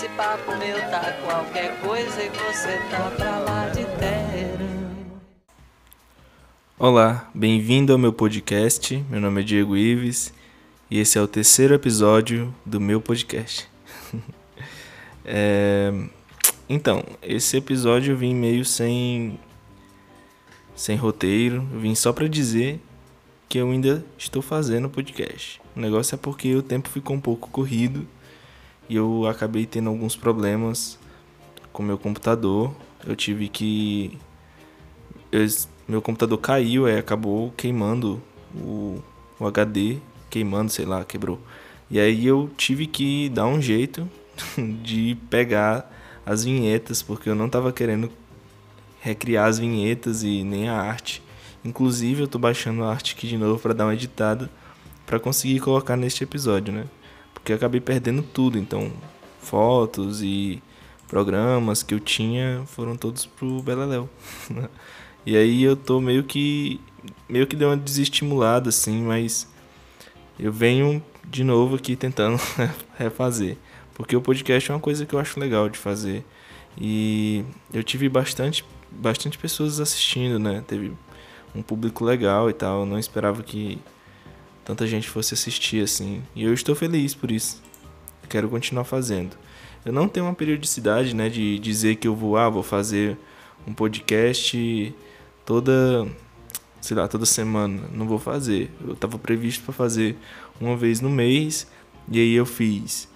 esse papo meu tá qualquer coisa e você tá pra lá de terra. Olá, bem-vindo ao meu podcast. Meu nome é Diego Ives e esse é o terceiro episódio do meu podcast. é... Então, esse episódio eu vim meio sem sem roteiro, eu vim só para dizer que eu ainda estou fazendo podcast. O negócio é porque o tempo ficou um pouco corrido e eu acabei tendo alguns problemas com meu computador. Eu tive que. Eu, meu computador caiu, e acabou queimando o, o HD, queimando, sei lá, quebrou. E aí eu tive que dar um jeito de pegar as vinhetas, porque eu não estava querendo recriar as vinhetas e nem a arte. Inclusive, eu tô baixando a arte aqui de novo para dar uma editada para conseguir colocar neste episódio, né? Porque acabei perdendo tudo, então fotos e programas que eu tinha foram todos pro Beleléu. e aí eu tô meio que meio que deu uma desestimulada assim, mas eu venho de novo aqui tentando refazer, porque o podcast é uma coisa que eu acho legal de fazer. E eu tive bastante bastante pessoas assistindo, né? Teve um público legal e tal. Eu não esperava que tanta gente fosse assistir assim. E eu estou feliz por isso. Quero continuar fazendo. Eu não tenho uma periodicidade, né, de dizer que eu vou, ah, vou fazer um podcast toda, sei lá, toda semana. Não vou fazer. Eu estava previsto para fazer uma vez no mês e aí eu fiz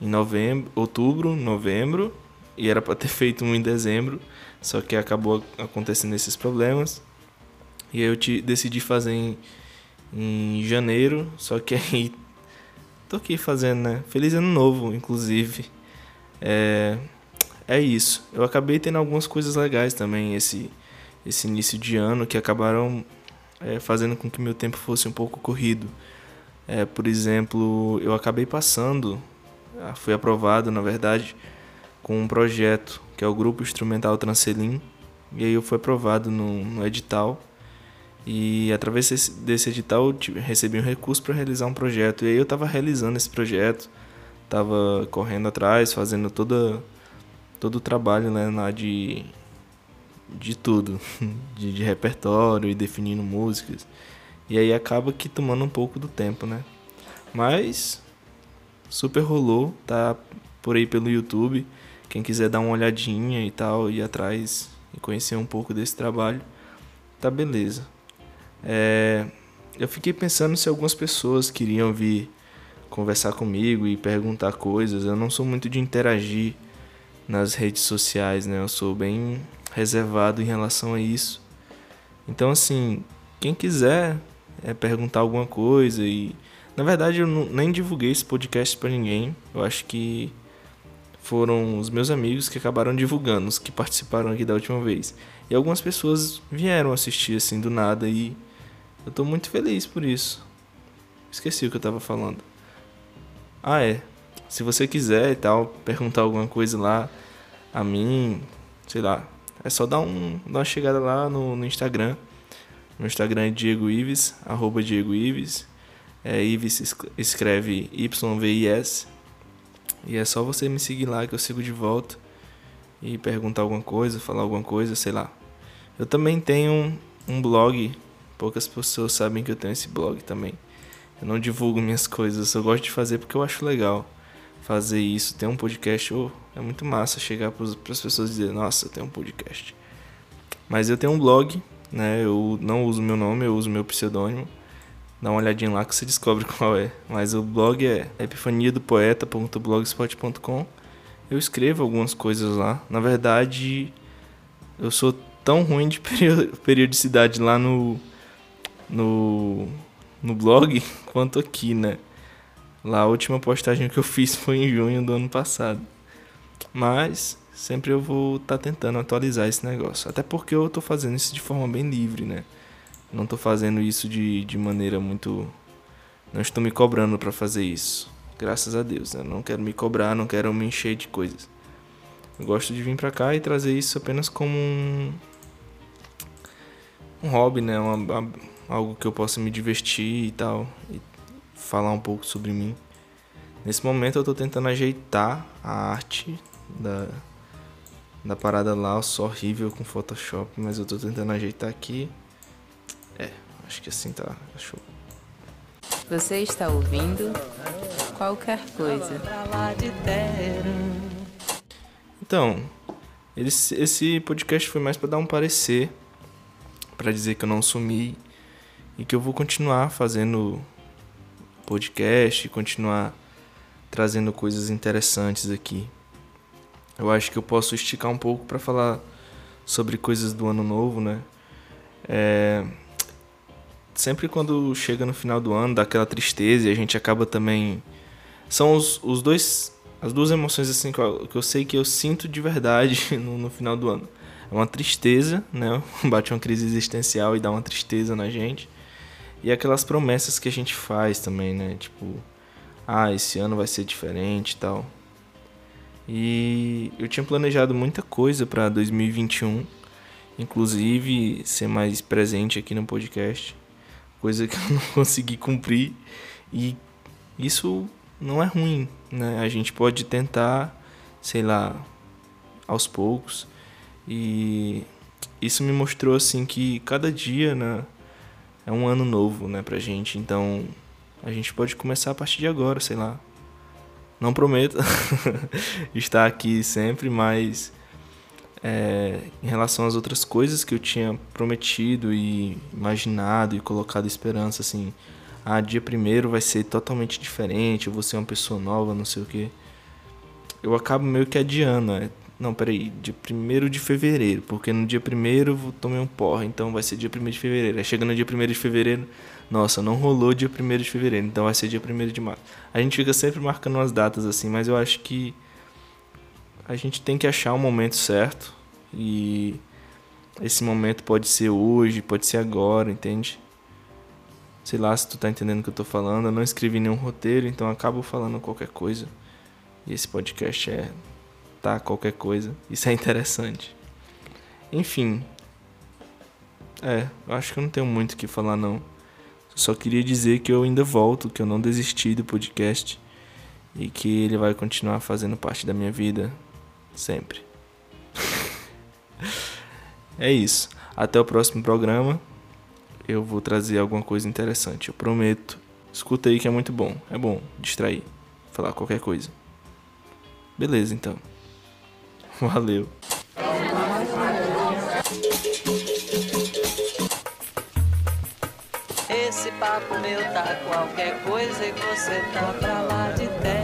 em novembro, outubro, novembro e era para ter feito um em dezembro, só que acabou acontecendo esses problemas. E aí eu te, decidi fazer em, em janeiro, só que aí tô aqui fazendo, né? Feliz ano novo, inclusive. É, é isso. Eu acabei tendo algumas coisas legais também esse, esse início de ano que acabaram é, fazendo com que meu tempo fosse um pouco corrido. É, por exemplo, eu acabei passando, ah, fui aprovado, na verdade, com um projeto que é o Grupo Instrumental Transelim, e aí eu fui aprovado no, no edital e através desse edital recebi um recurso para realizar um projeto. E aí eu estava realizando esse projeto, estava correndo atrás, fazendo toda, todo o trabalho né, lá de, de tudo, de, de repertório e definindo músicas. E aí acaba que tomando um pouco do tempo, né? Mas super rolou, tá por aí pelo YouTube. Quem quiser dar uma olhadinha e tal, ir atrás e conhecer um pouco desse trabalho, tá beleza. É, eu fiquei pensando se algumas pessoas queriam vir conversar comigo e perguntar coisas. Eu não sou muito de interagir nas redes sociais, né? Eu sou bem reservado em relação a isso. Então, assim, quem quiser é, perguntar alguma coisa e na verdade eu nem divulguei esse podcast para ninguém. Eu acho que foram os meus amigos que acabaram divulgando, os que participaram aqui da última vez. E algumas pessoas vieram assistir assim do nada e eu tô muito feliz por isso. Esqueci o que eu tava falando. Ah, é. Se você quiser e tal, perguntar alguma coisa lá a mim, sei lá, é só dar, um, dar uma chegada lá no, no Instagram. Meu Instagram é Diego Ives, arroba Diego Ives. É, Ives escreve Y-V-I-S. E é só você me seguir lá que eu sigo de volta. E perguntar alguma coisa, falar alguma coisa, sei lá. Eu também tenho um, um blog Poucas pessoas sabem que eu tenho esse blog também. Eu não divulgo minhas coisas, eu gosto de fazer porque eu acho legal fazer isso. Ter um podcast, oh, é muito massa chegar para as pessoas e dizer: Nossa, tenho um podcast. Mas eu tenho um blog, né? Eu não uso meu nome, eu uso meu pseudônimo. Dá uma olhadinha lá que você descobre qual é. Mas o blog é epifaniadopoeta.blogspot.com. Eu escrevo algumas coisas lá. Na verdade, eu sou tão ruim de periodicidade lá no no, no blog quanto aqui, né? Lá a última postagem que eu fiz foi em junho do ano passado. Mas sempre eu vou estar tá tentando atualizar esse negócio. Até porque eu estou fazendo isso de forma bem livre, né? Não estou fazendo isso de, de maneira muito. Não estou me cobrando para fazer isso. Graças a Deus, né? Não quero me cobrar, não quero me encher de coisas. Eu gosto de vir para cá e trazer isso apenas como um, um hobby, né? Uma, algo que eu possa me divertir e tal, e falar um pouco sobre mim. Nesse momento eu tô tentando ajeitar a arte da, da parada lá, eu sou horrível com Photoshop, mas eu tô tentando ajeitar aqui. É, acho que assim tá show. Você está ouvindo qualquer coisa. Então, esse, esse podcast foi mais para dar um parecer, para dizer que eu não sumi e que eu vou continuar fazendo podcast, continuar trazendo coisas interessantes aqui. Eu acho que eu posso esticar um pouco para falar sobre coisas do ano novo, né? É... Sempre quando chega no final do ano, dá aquela tristeza e a gente acaba também. São os, os dois. As duas emoções assim que eu, que eu sei que eu sinto de verdade no, no final do ano. É uma tristeza, né? Bate uma crise existencial e dá uma tristeza na gente. E aquelas promessas que a gente faz também, né? Tipo, ah, esse ano vai ser diferente e tal. E eu tinha planejado muita coisa para 2021, inclusive ser mais presente aqui no podcast, coisa que eu não consegui cumprir. E isso não é ruim, né? A gente pode tentar, sei lá, aos poucos. E isso me mostrou assim que cada dia, né, é um ano novo, né, pra gente. Então, a gente pode começar a partir de agora, sei lá. Não prometo estar aqui sempre, mas é, em relação às outras coisas que eu tinha prometido e imaginado e colocado esperança, assim, ah, dia primeiro vai ser totalmente diferente, eu vou ser uma pessoa nova, não sei o que. Eu acabo meio que adiando, né? Não, peraí, dia 1 de fevereiro, porque no dia 1 eu tomei um porra, então vai ser dia 1 de fevereiro. Aí chega no dia 1 de fevereiro, nossa, não rolou dia 1 de fevereiro, então vai ser dia 1 de março. A gente fica sempre marcando umas datas assim, mas eu acho que a gente tem que achar o momento certo e esse momento pode ser hoje, pode ser agora, entende? Sei lá se tu tá entendendo o que eu tô falando. Eu não escrevi nenhum roteiro, então acabo falando qualquer coisa. E esse podcast é tá qualquer coisa. Isso é interessante. Enfim. É, eu acho que eu não tenho muito o que falar não. Só queria dizer que eu ainda volto, que eu não desisti do podcast e que ele vai continuar fazendo parte da minha vida sempre. é isso. Até o próximo programa. Eu vou trazer alguma coisa interessante, eu prometo. Escuta aí que é muito bom. É bom distrair, falar qualquer coisa. Beleza, então. Valeu. Esse papo meu tá qualquer coisa e você tá pra lá de terra.